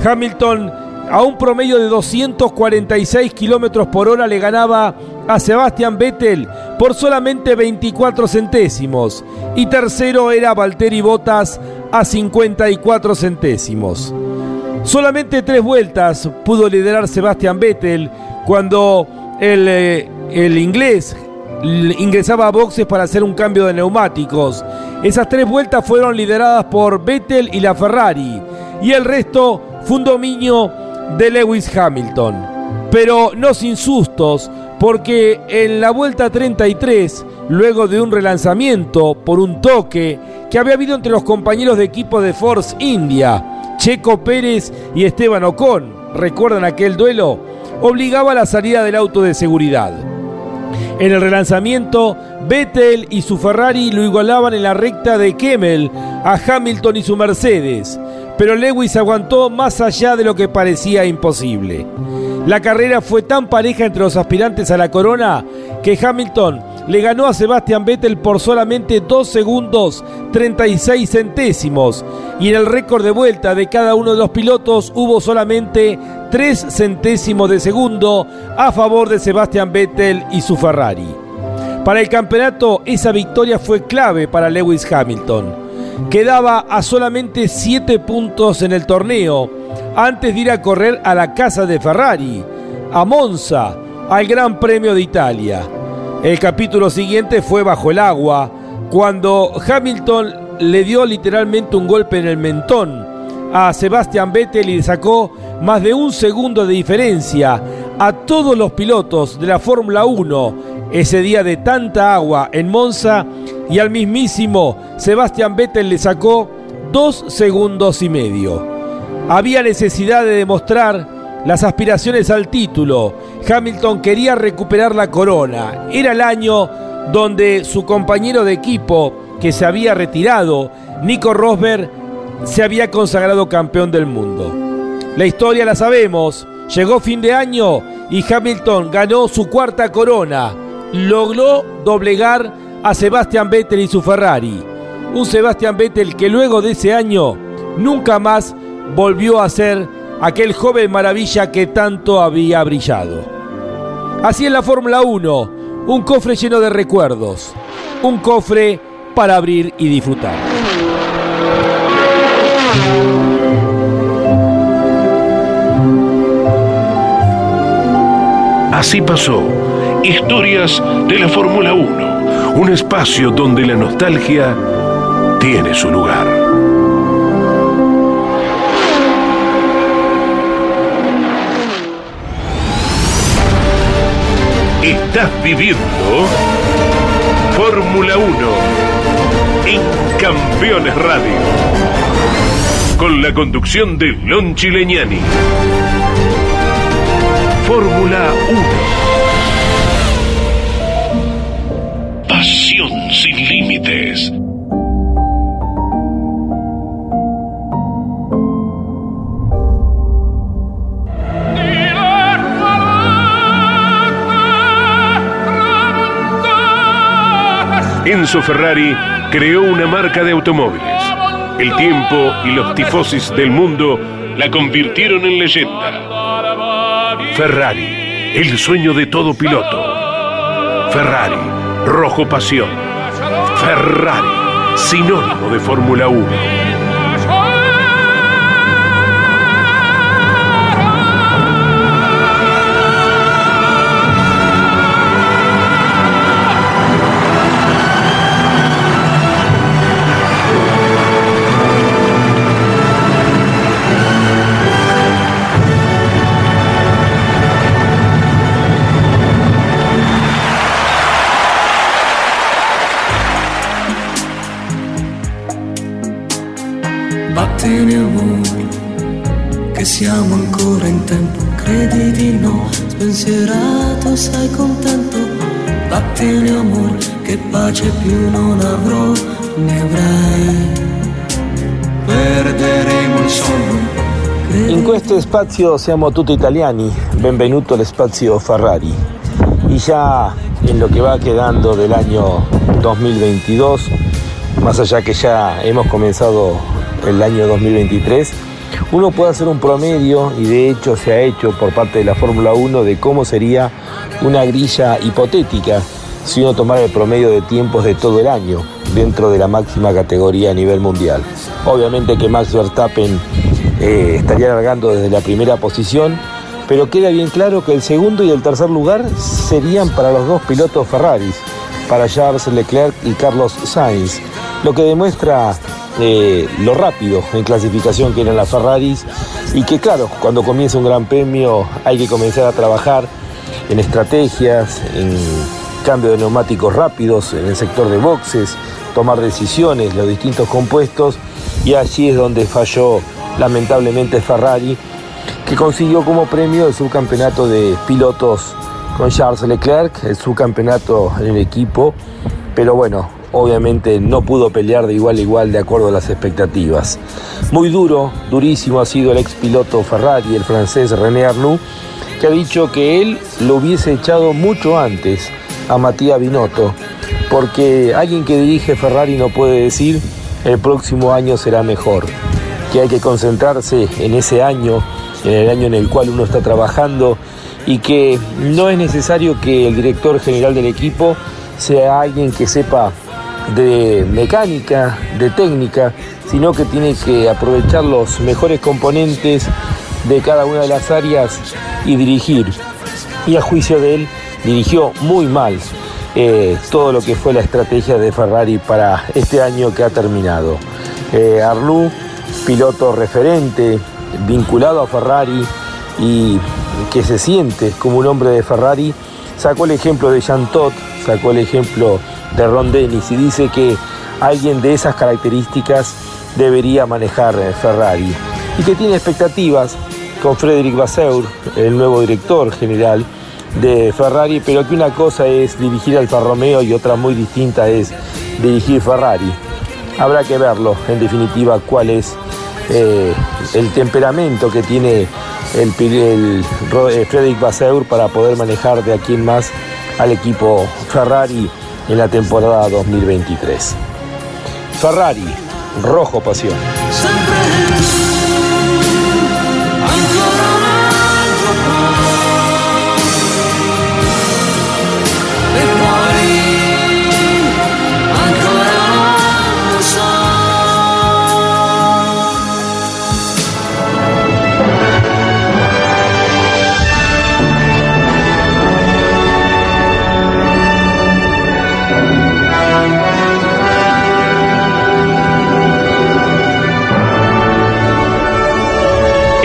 S2: Hamilton a un promedio de 246 kilómetros por hora le ganaba a Sebastian Vettel por solamente 24 centésimos y tercero era Valtteri Bottas a 54 centésimos. Solamente tres vueltas pudo liderar Sebastian Vettel cuando el, eh, el inglés ingresaba a boxes para hacer un cambio de neumáticos. Esas tres vueltas fueron lideradas por Vettel y la Ferrari y el resto fue un dominio de Lewis Hamilton. Pero no sin sustos, porque en la vuelta 33, luego de un relanzamiento por un toque que había habido entre los compañeros de equipo de Force India, Checo Pérez y Esteban Ocon, ¿recuerdan aquel duelo? Obligaba la salida del auto de seguridad. En el relanzamiento, Vettel y su Ferrari lo igualaban en la recta de Kemmel a Hamilton y su Mercedes, pero Lewis aguantó más allá de lo que parecía imposible. La carrera fue tan pareja entre los aspirantes a la corona que Hamilton le ganó a Sebastian Vettel por solamente 2 segundos 36 centésimos y en el récord de vuelta de cada uno de los pilotos hubo solamente 3 centésimos de segundo a favor de Sebastian Vettel y su Ferrari. Para el campeonato esa victoria fue clave para Lewis Hamilton. Quedaba a solamente 7 puntos en el torneo antes de ir a correr a la casa de Ferrari, a Monza, al Gran Premio de Italia. El capítulo siguiente fue bajo el agua, cuando Hamilton le dio literalmente un golpe en el mentón a Sebastian Vettel y le sacó más de un segundo de diferencia a todos los pilotos de la Fórmula 1 ese día de tanta agua en Monza y al mismísimo Sebastian Vettel le sacó dos segundos y medio. Había necesidad de demostrar las aspiraciones al título. Hamilton quería recuperar la corona. Era el año donde su compañero de equipo, que se había retirado, Nico Rosberg, se había consagrado campeón del mundo. La historia la sabemos. Llegó fin de año y Hamilton ganó su cuarta corona. Logró doblegar a Sebastian Vettel y su Ferrari. Un Sebastian Vettel que luego de ese año nunca más volvió a ser aquel joven maravilla que tanto había brillado. Así es la Fórmula 1, un cofre lleno de recuerdos, un cofre para abrir y disfrutar.
S1: Así pasó. Historias de la Fórmula 1. Un espacio donde la nostalgia tiene su lugar. Estás viviendo Fórmula 1 en Campeones Radio. Con la conducción de Lon Chileñani. Fórmula 1. Pasión sin límites. Enzo Ferrari creó una marca de automóviles. El tiempo y los tifosis del mundo la convirtieron en leyenda. Ferrari, el sueño de todo piloto. Ferrari, rojo pasión. Ferrari, sinónimo de Fórmula 1.
S4: Battene amore, che siamo ancora in tempo, credi di no, spensierato, sei contento. Battene amore, che pace più non avrò, ne avrai. Perderemo il sonno.
S2: In questo spazio siamo tutti italiani, benvenuto al spazio Ferrari. Y ya en lo que va quedando del año 2022, más allá que ya hemos comenzado el año 2023, uno puede hacer un promedio, y de hecho se ha hecho por parte de la Fórmula 1, de cómo sería una grilla hipotética si uno tomara el promedio de tiempos de todo el año dentro de la máxima categoría a nivel mundial. Obviamente que Max Verstappen eh, estaría largando desde la primera posición, pero queda bien claro que el segundo y el tercer lugar serían para los dos pilotos Ferraris, para Charles Leclerc y Carlos Sainz, lo que demuestra lo rápido en clasificación que eran las Ferraris y que claro, cuando comienza un gran premio hay que comenzar a trabajar en estrategias, en cambio de neumáticos rápidos, en el sector de boxes, tomar decisiones, los distintos compuestos y allí es donde falló lamentablemente Ferrari que consiguió como premio el subcampeonato de pilotos con Charles Leclerc, el subcampeonato en el equipo, pero bueno, obviamente no pudo pelear de igual a igual de acuerdo a las expectativas. Muy duro, durísimo ha sido el ex piloto Ferrari, el francés René Arnoux, que ha dicho que él lo hubiese echado mucho antes a Matías Binotto, porque alguien que dirige Ferrari no puede decir el próximo año será mejor, que hay que concentrarse en ese año, en el año en el cual uno está trabajando y que no es necesario que el director general del equipo sea alguien que sepa de mecánica, de técnica, sino que tiene que aprovechar los mejores componentes de cada una de las áreas y dirigir. Y a juicio de él, dirigió muy mal eh, todo lo que fue la estrategia de Ferrari para este año que ha terminado. Eh, piloto referente, vinculado a Ferrari y que se siente como un hombre de Ferrari, sacó el ejemplo de Jean Todt, sacó el ejemplo de Ron Dennis y dice que alguien de esas características debería manejar eh, Ferrari y que tiene expectativas con Frederic Vasseur, el nuevo director general de Ferrari, pero que una cosa es dirigir Alfa Romeo y otra muy distinta es dirigir Ferrari. Habrá que verlo, en definitiva, cuál es eh, el temperamento que tiene el, el, eh, Frederic Vasseur para poder manejar de aquí en más al equipo Ferrari en la temporada 2023. Ferrari, rojo pasión.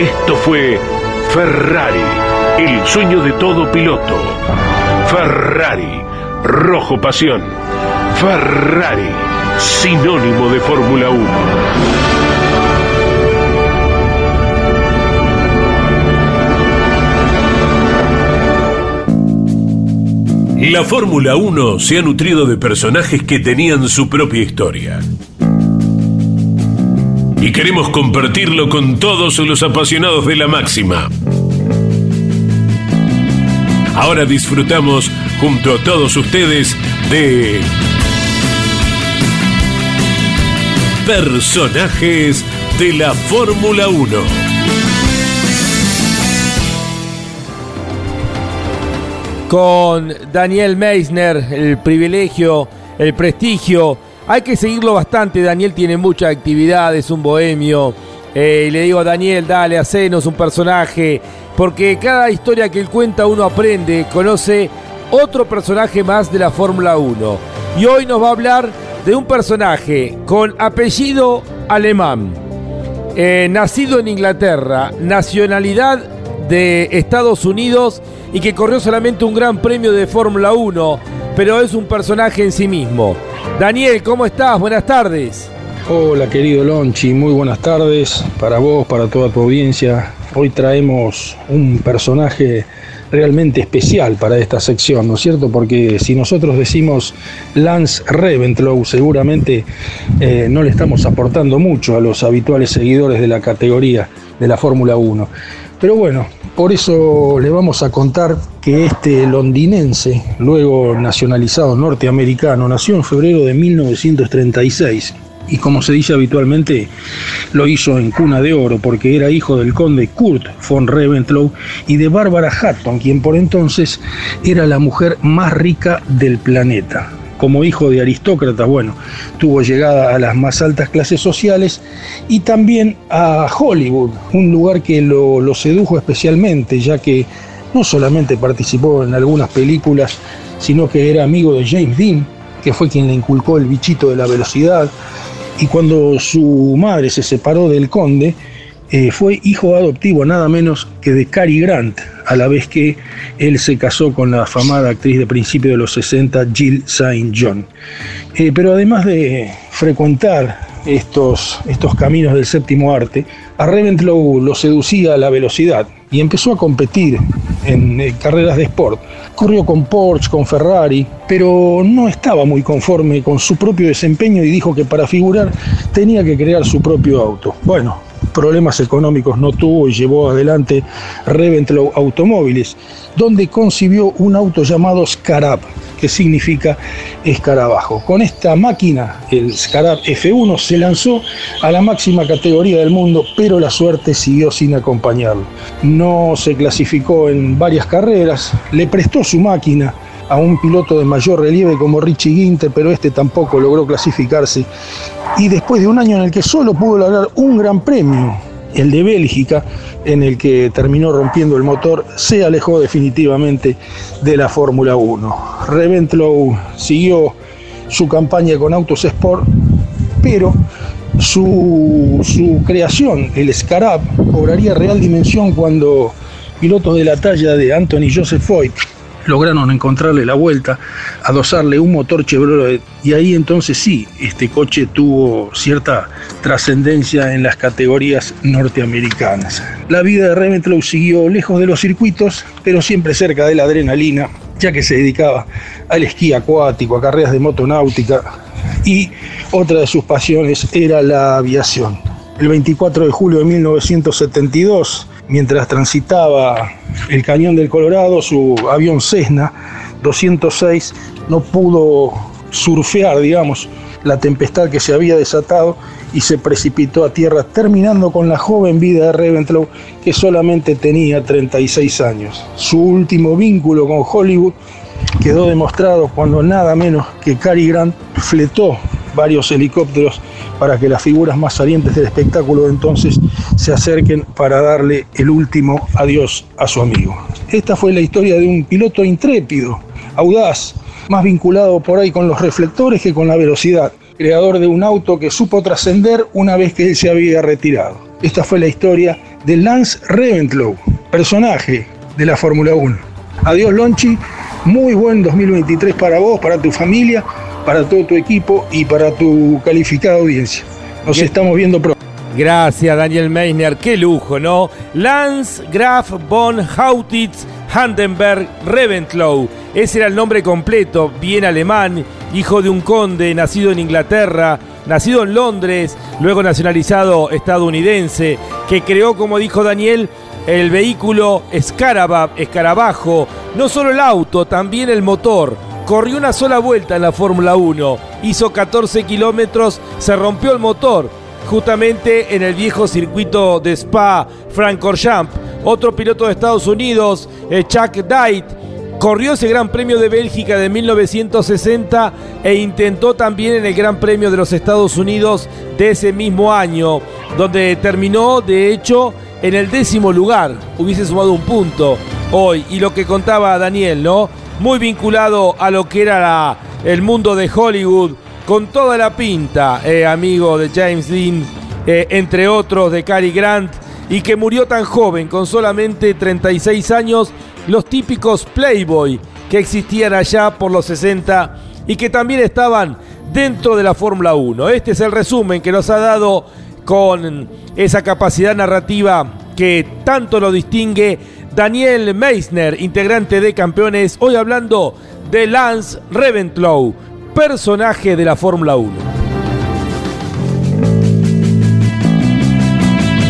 S1: Esto fue Ferrari, el sueño de todo piloto. Ferrari, rojo pasión. Ferrari, sinónimo de Fórmula 1. La Fórmula 1 se ha nutrido de personajes que tenían su propia historia y queremos compartirlo con todos los apasionados de la máxima. Ahora disfrutamos junto a todos ustedes de personajes de la Fórmula 1.
S2: Con Daniel Meisner, el privilegio, el prestigio hay que seguirlo bastante, Daniel tiene mucha actividad, es un bohemio. Eh, y le digo a Daniel, dale, hacenos un personaje, porque cada historia que él cuenta uno aprende, conoce otro personaje más de la Fórmula 1. Y hoy nos va a hablar de un personaje con apellido alemán, eh, nacido en Inglaterra, nacionalidad de Estados Unidos y que corrió solamente un gran premio de Fórmula 1, pero es un personaje en sí mismo. Daniel, ¿cómo estás? Buenas tardes.
S5: Hola querido Lonchi, muy buenas tardes para vos, para toda tu audiencia. Hoy traemos un personaje realmente especial para esta sección, ¿no es cierto? Porque si nosotros decimos Lance Reventlow, seguramente eh, no le estamos aportando mucho a los habituales seguidores de la categoría de la Fórmula 1. Pero bueno, por eso le vamos a contar que este londinense, luego nacionalizado norteamericano, nació en febrero de 1936 y como se dice habitualmente, lo hizo en cuna de oro porque era hijo del conde Kurt von Reventlow y de Barbara Hatton, quien por entonces era la mujer más rica del planeta como hijo de aristócratas, bueno, tuvo llegada a las más altas clases sociales y también a Hollywood, un lugar que lo, sedujo especialmente, ya que no solamente participó en algunas películas, sino que era amigo de James Dean, que fue quien le inculcó el bichito de la velocidad, y cuando su madre se separó del conde, eh, fue hijo adoptivo nada menos que de Cary Grant, a la vez que él se casó con la afamada actriz de principio de los 60, Jill St. John. Eh, pero además de frecuentar estos, estos caminos del séptimo arte, a Reventlow lo seducía la velocidad y empezó a competir en, en carreras de sport, corrió con Porsche, con Ferrari, pero no estaba muy conforme con su propio desempeño y dijo que para figurar tenía que crear su propio auto. Bueno, problemas económicos no tuvo y llevó adelante Reventlow Automóviles, donde concibió un auto llamado Scarab, que significa escarabajo. Con esta máquina, el Scarab F1 se lanzó a la máxima categoría del mundo, pero la suerte siguió sin acompañarlo. No se clasificó en varias carreras, le prestó su máquina a un piloto de mayor relieve como Richie Ginter, pero este tampoco logró clasificarse. Y después de un año en el que solo pudo lograr un gran premio, el de Bélgica, en el que terminó rompiendo el motor, se alejó definitivamente de la Fórmula 1. Reventlow siguió su campaña con Autos Sport, pero su, su creación, el Scarab, cobraría real dimensión cuando pilotos de la talla de Anthony Joseph Foyt lograron encontrarle la vuelta, adosarle un motor Chevrolet y ahí entonces sí, este coche tuvo cierta trascendencia en las categorías norteamericanas. La vida de Reventlow siguió lejos de los circuitos, pero siempre cerca de la adrenalina, ya que se dedicaba al esquí acuático, a carreras de motonáutica y otra de sus pasiones era la aviación. El 24 de julio de 1972, mientras transitaba el cañón del Colorado, su avión Cessna 206 no pudo surfear, digamos, la tempestad que se había desatado y se precipitó a tierra, terminando con la joven vida de Reventlow, que solamente tenía 36 años. Su último vínculo con Hollywood quedó demostrado cuando nada menos que Cary Grant fletó varios helicópteros para que las figuras más salientes del espectáculo entonces se acerquen para darle el último adiós a su amigo. Esta fue la historia de un piloto intrépido, audaz, más vinculado por ahí con los reflectores que con la velocidad, creador de un auto que supo trascender una vez que él se había retirado. Esta fue la historia de Lance Reventlow, personaje de la Fórmula 1. Adiós Lonchi, muy buen 2023 para vos, para tu familia para todo tu equipo y para tu calificada audiencia. Nos estamos viendo pronto.
S2: Gracias, Daniel Meisner. Qué lujo, ¿no? Lance Graf von Hautitz Handenberg Reventlow. Ese era el nombre completo, bien alemán, hijo de un conde, nacido en Inglaterra, nacido en Londres, luego nacionalizado estadounidense, que creó, como dijo Daniel, el vehículo Scarabab, escarabajo, no solo el auto, también el motor corrió una sola vuelta en la Fórmula 1, hizo 14 kilómetros, se rompió el motor, justamente en el viejo circuito de Spa Francorchamps. Otro piloto de Estados Unidos, eh, Chuck Dight, corrió ese Gran Premio de Bélgica de 1960 e intentó también en el Gran Premio de los Estados Unidos de ese mismo año, donde terminó de hecho en el décimo lugar. Hubiese sumado un punto hoy. Y lo que contaba Daniel, ¿no? Muy vinculado a lo que era el mundo de Hollywood, con toda la pinta, eh, amigo de James Dean, eh, entre otros de Cary Grant, y que murió tan joven, con solamente 36 años, los típicos Playboy que existían allá por los 60 y que también estaban dentro de la Fórmula 1. Este es el resumen que nos ha dado con esa capacidad narrativa que tanto lo distingue Daniel Meissner, integrante de Campeones, hoy hablando de Lance Reventlow, personaje de la Fórmula 1.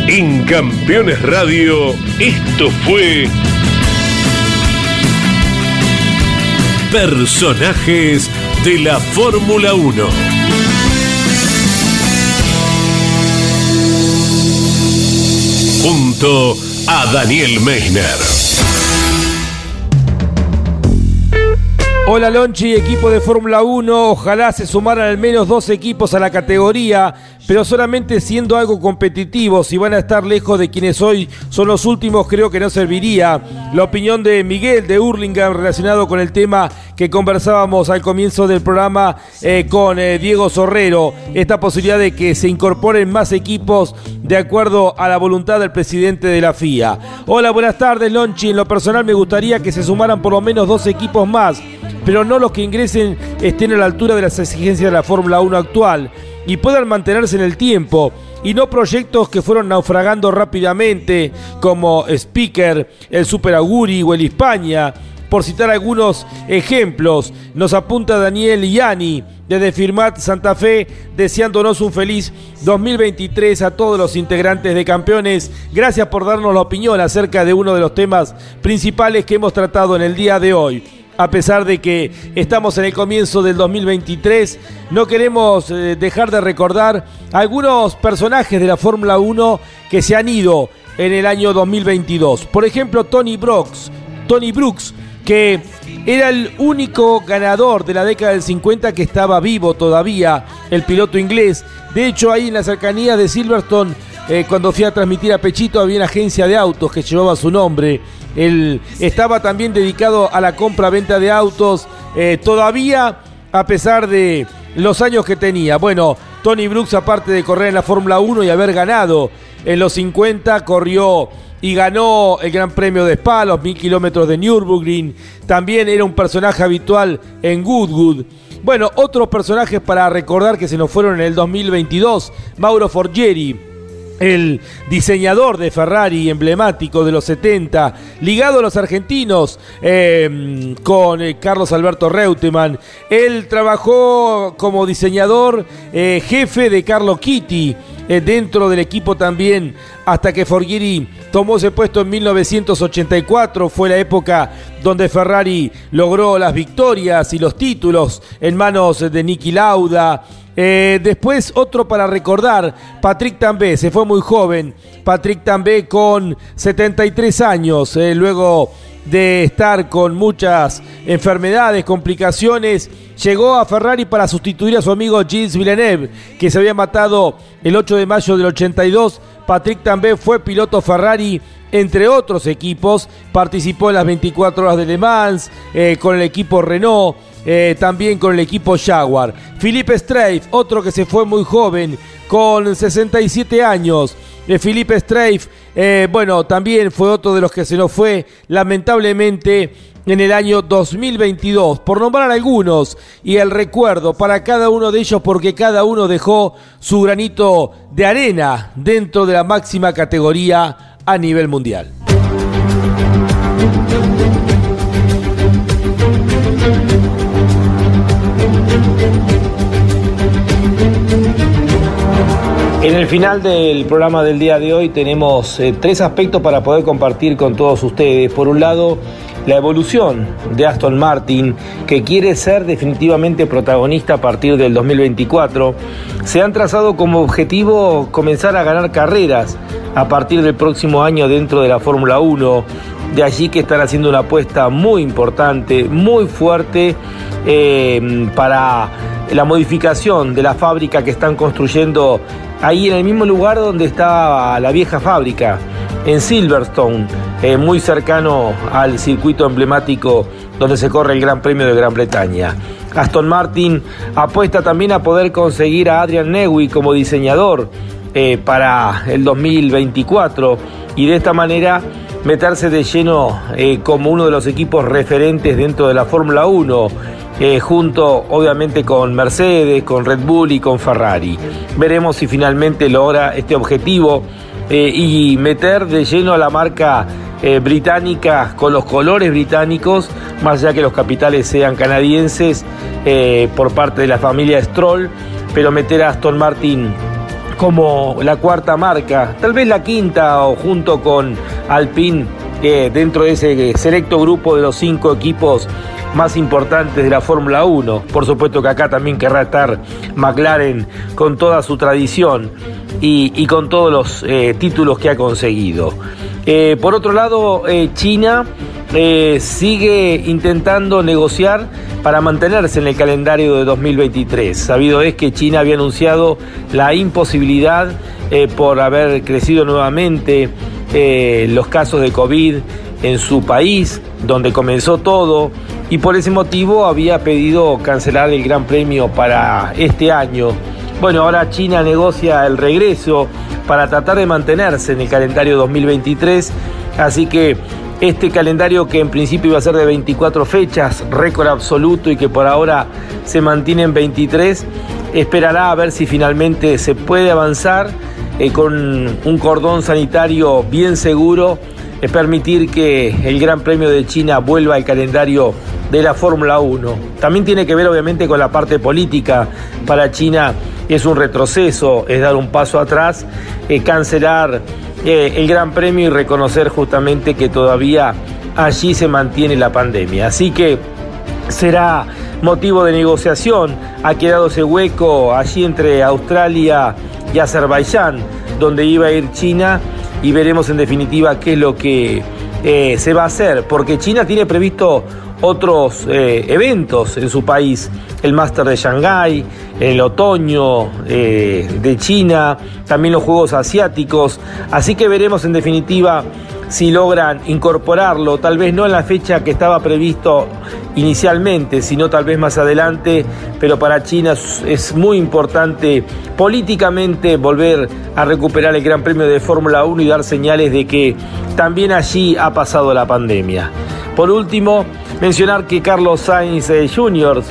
S1: En Campeones Radio, esto fue Personajes de la Fórmula 1. Junto a Daniel Meissner.
S2: Hola Lonchi, equipo de Fórmula 1. Ojalá se sumaran al menos dos equipos a la categoría pero solamente siendo algo competitivo, si van a estar lejos de quienes hoy son los últimos, creo que no serviría. La opinión de Miguel de Hurlingham relacionado con el tema que conversábamos al comienzo del programa eh, con eh, Diego Sorrero, esta posibilidad de que se incorporen más equipos de acuerdo a la voluntad del presidente de la FIA. Hola, buenas tardes, Lonchi. En lo personal me gustaría que se sumaran por lo menos dos equipos más, pero no los que ingresen estén a la altura de las exigencias de la Fórmula 1 actual y puedan mantenerse en el tiempo y no proyectos que fueron naufragando rápidamente como Speaker, el Super Aguri o el Hispania, por citar algunos ejemplos. Nos apunta Daniel Yani desde Firmat Santa Fe, deseándonos un feliz 2023 a todos los integrantes de campeones. Gracias por darnos la opinión acerca de uno de los temas principales que hemos tratado en el día de hoy. A pesar de que estamos en el comienzo del 2023, no queremos eh, dejar de recordar algunos personajes de la Fórmula 1 que se han ido en el año 2022. Por ejemplo, Tony Brooks, Tony Brooks, que era el único ganador de la década del 50 que estaba vivo todavía, el piloto inglés. De hecho, ahí en la cercanía de Silverstone, eh, cuando fui a transmitir a Pechito, había una agencia de autos que llevaba su nombre. Él estaba también dedicado a la compra-venta de autos, eh, todavía a pesar de los años que tenía. Bueno, Tony Brooks, aparte de correr en la Fórmula 1 y haber ganado en los 50, corrió y ganó el Gran Premio de Spa, los mil kilómetros de Nürburgring. También era un personaje habitual en Goodwood. Bueno, otros personajes para recordar que se nos fueron en el 2022, Mauro Forgeri el diseñador de Ferrari emblemático de los 70, ligado a los argentinos em, con eh, Carlos Alberto Reutemann. Él trabajó como diseñador eh, jefe de Carlo Kitty eh, dentro del equipo también hasta que Forghieri tomó ese puesto en 1984. Fue la época donde Ferrari logró las victorias y los títulos en manos de Niki Lauda. Eh, después otro para recordar, Patrick També, se fue muy joven, Patrick També con 73 años, eh, luego de estar con muchas enfermedades, complicaciones, llegó a Ferrari para sustituir a su amigo Gilles Villeneuve, que se había matado el 8 de mayo del 82. Patrick També fue piloto Ferrari entre otros equipos, participó en las 24 horas de Le Mans, eh, con el equipo Renault, eh, también con el equipo Jaguar. Philippe Strafe, otro que se fue muy joven, con 67 años. Eh, Philippe Strafe, eh, bueno, también fue otro de los que se nos fue, lamentablemente, en el año 2022, por nombrar algunos, y el recuerdo para cada uno de ellos, porque cada uno dejó su granito de arena dentro de la máxima categoría a nivel mundial. En el final del programa del día de hoy tenemos eh, tres aspectos para poder compartir con todos ustedes. Por un lado, la evolución de Aston Martin, que quiere ser definitivamente protagonista a partir del 2024. Se han trazado como objetivo comenzar a ganar carreras a partir del próximo año dentro de la Fórmula 1. De allí que están haciendo una apuesta muy importante, muy fuerte eh, para la modificación de la fábrica que están construyendo ahí en el mismo lugar donde está la vieja fábrica, en Silverstone, eh, muy cercano al circuito emblemático donde se corre el Gran Premio de Gran Bretaña. Aston Martin apuesta también a poder conseguir a Adrian Newey como diseñador eh, para el 2024 y de esta manera meterse de lleno eh, como uno de los equipos referentes dentro de la Fórmula 1 eh, junto obviamente con Mercedes, con Red Bull y con Ferrari. Veremos si finalmente logra este objetivo eh, y meter de lleno a la marca eh, británica con los colores británicos, más allá que los capitales sean canadienses por parte de la familia Stroll, pero meter a Aston Martin como la cuarta marca, tal vez la quinta o junto con Alpine dentro de ese selecto grupo de los cinco equipos más importantes de la Fórmula 1. Por supuesto que acá también querrá estar McLaren con toda su tradición y, con todos los eh, títulos que ha conseguido. Eh, por otro lado, eh, China sigue intentando negociar para mantenerse en el calendario de 2023. Sabido es que China había anunciado la imposibilidad por haber crecido nuevamente los casos de COVID en su país, donde comenzó todo, y por ese motivo había pedido cancelar el Gran Premio para este año. Bueno, ahora China negocia el regreso para tratar de mantenerse en el calendario 2023, así que este calendario que en principio iba a ser de 24 fechas, récord absoluto y que por ahora se mantiene en 23, esperará a ver si finalmente se puede avanzar eh, con un cordón sanitario bien seguro permitir que el Gran Premio de China vuelva al calendario de la Fórmula 1. También tiene que ver obviamente con la parte política. Para China es un retroceso, es dar un paso atrás, eh, cancelar eh, el Gran Premio y reconocer justamente que todavía allí se mantiene la pandemia. Así que será motivo de negociación. Ha quedado ese hueco allí entre Australia y Azerbaiyán, donde iba a ir China y veremos en definitiva qué es lo que eh, se va a hacer, porque China tiene previsto otros eh, eventos en su país, el Máster de Shanghái, el otoño eh, de China, también los Juegos Asiáticos, así que veremos en definitiva si logran incorporarlo, tal vez no en la fecha que estaba previsto inicialmente, sino tal vez más adelante, pero para China es muy importante políticamente volver a recuperar el Gran Premio de Fórmula 1 y dar señales de que también allí ha pasado la pandemia. Por último, mencionar que Carlos Sainz eh, Jr.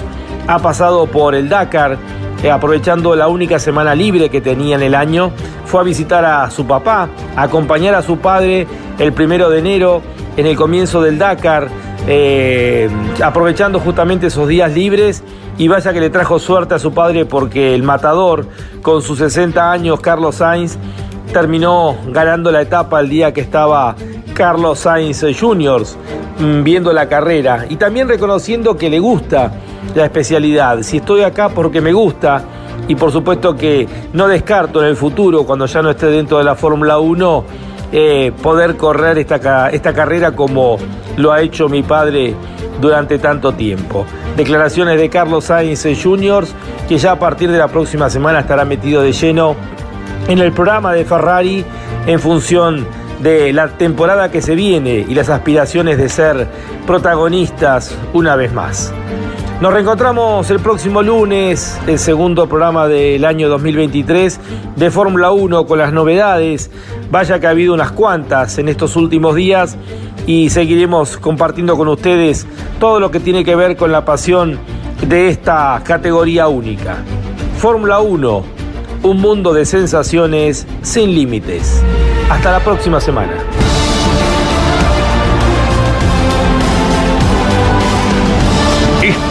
S2: ha pasado por el Dakar, eh, aprovechando la única semana libre que tenía en el año, fue a visitar a su papá, a acompañar a su padre el primero de enero en el comienzo del Dakar, eh, aprovechando justamente esos días libres y vaya que le trajo suerte a su padre porque el matador, con sus 60 años, Carlos Sainz, terminó ganando la etapa el día que estaba Carlos Sainz Jr. Mm, viendo la carrera y también reconociendo que le gusta la especialidad. Si estoy acá porque me gusta y por supuesto que no descarto en el futuro, cuando ya no esté dentro de la Fórmula 1, eh, poder correr esta, esta carrera como lo ha hecho mi padre durante tanto tiempo. Declaraciones de Carlos Sainz Jr., que ya a partir de la próxima semana estará metido de lleno en el programa de Ferrari en función de la temporada que se viene y las aspiraciones de ser protagonistas una vez más. Nos reencontramos el próximo lunes, el segundo programa del año 2023 de Fórmula 1 con las novedades. Vaya que ha habido unas cuantas en estos últimos días y seguiremos compartiendo con ustedes todo lo que tiene que ver con la pasión de esta categoría única. Fórmula 1, un mundo de sensaciones sin límites. Hasta la próxima semana.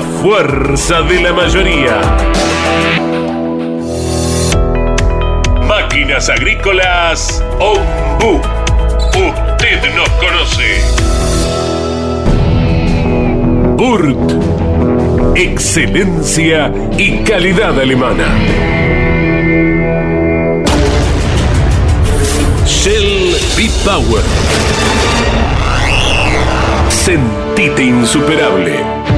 S1: Fuerza de la mayoría. Máquinas agrícolas Ombu. Usted nos conoce. Burt excelencia y calidad alemana. Shell V-Power. Sentite insuperable.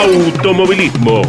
S1: automovilismo.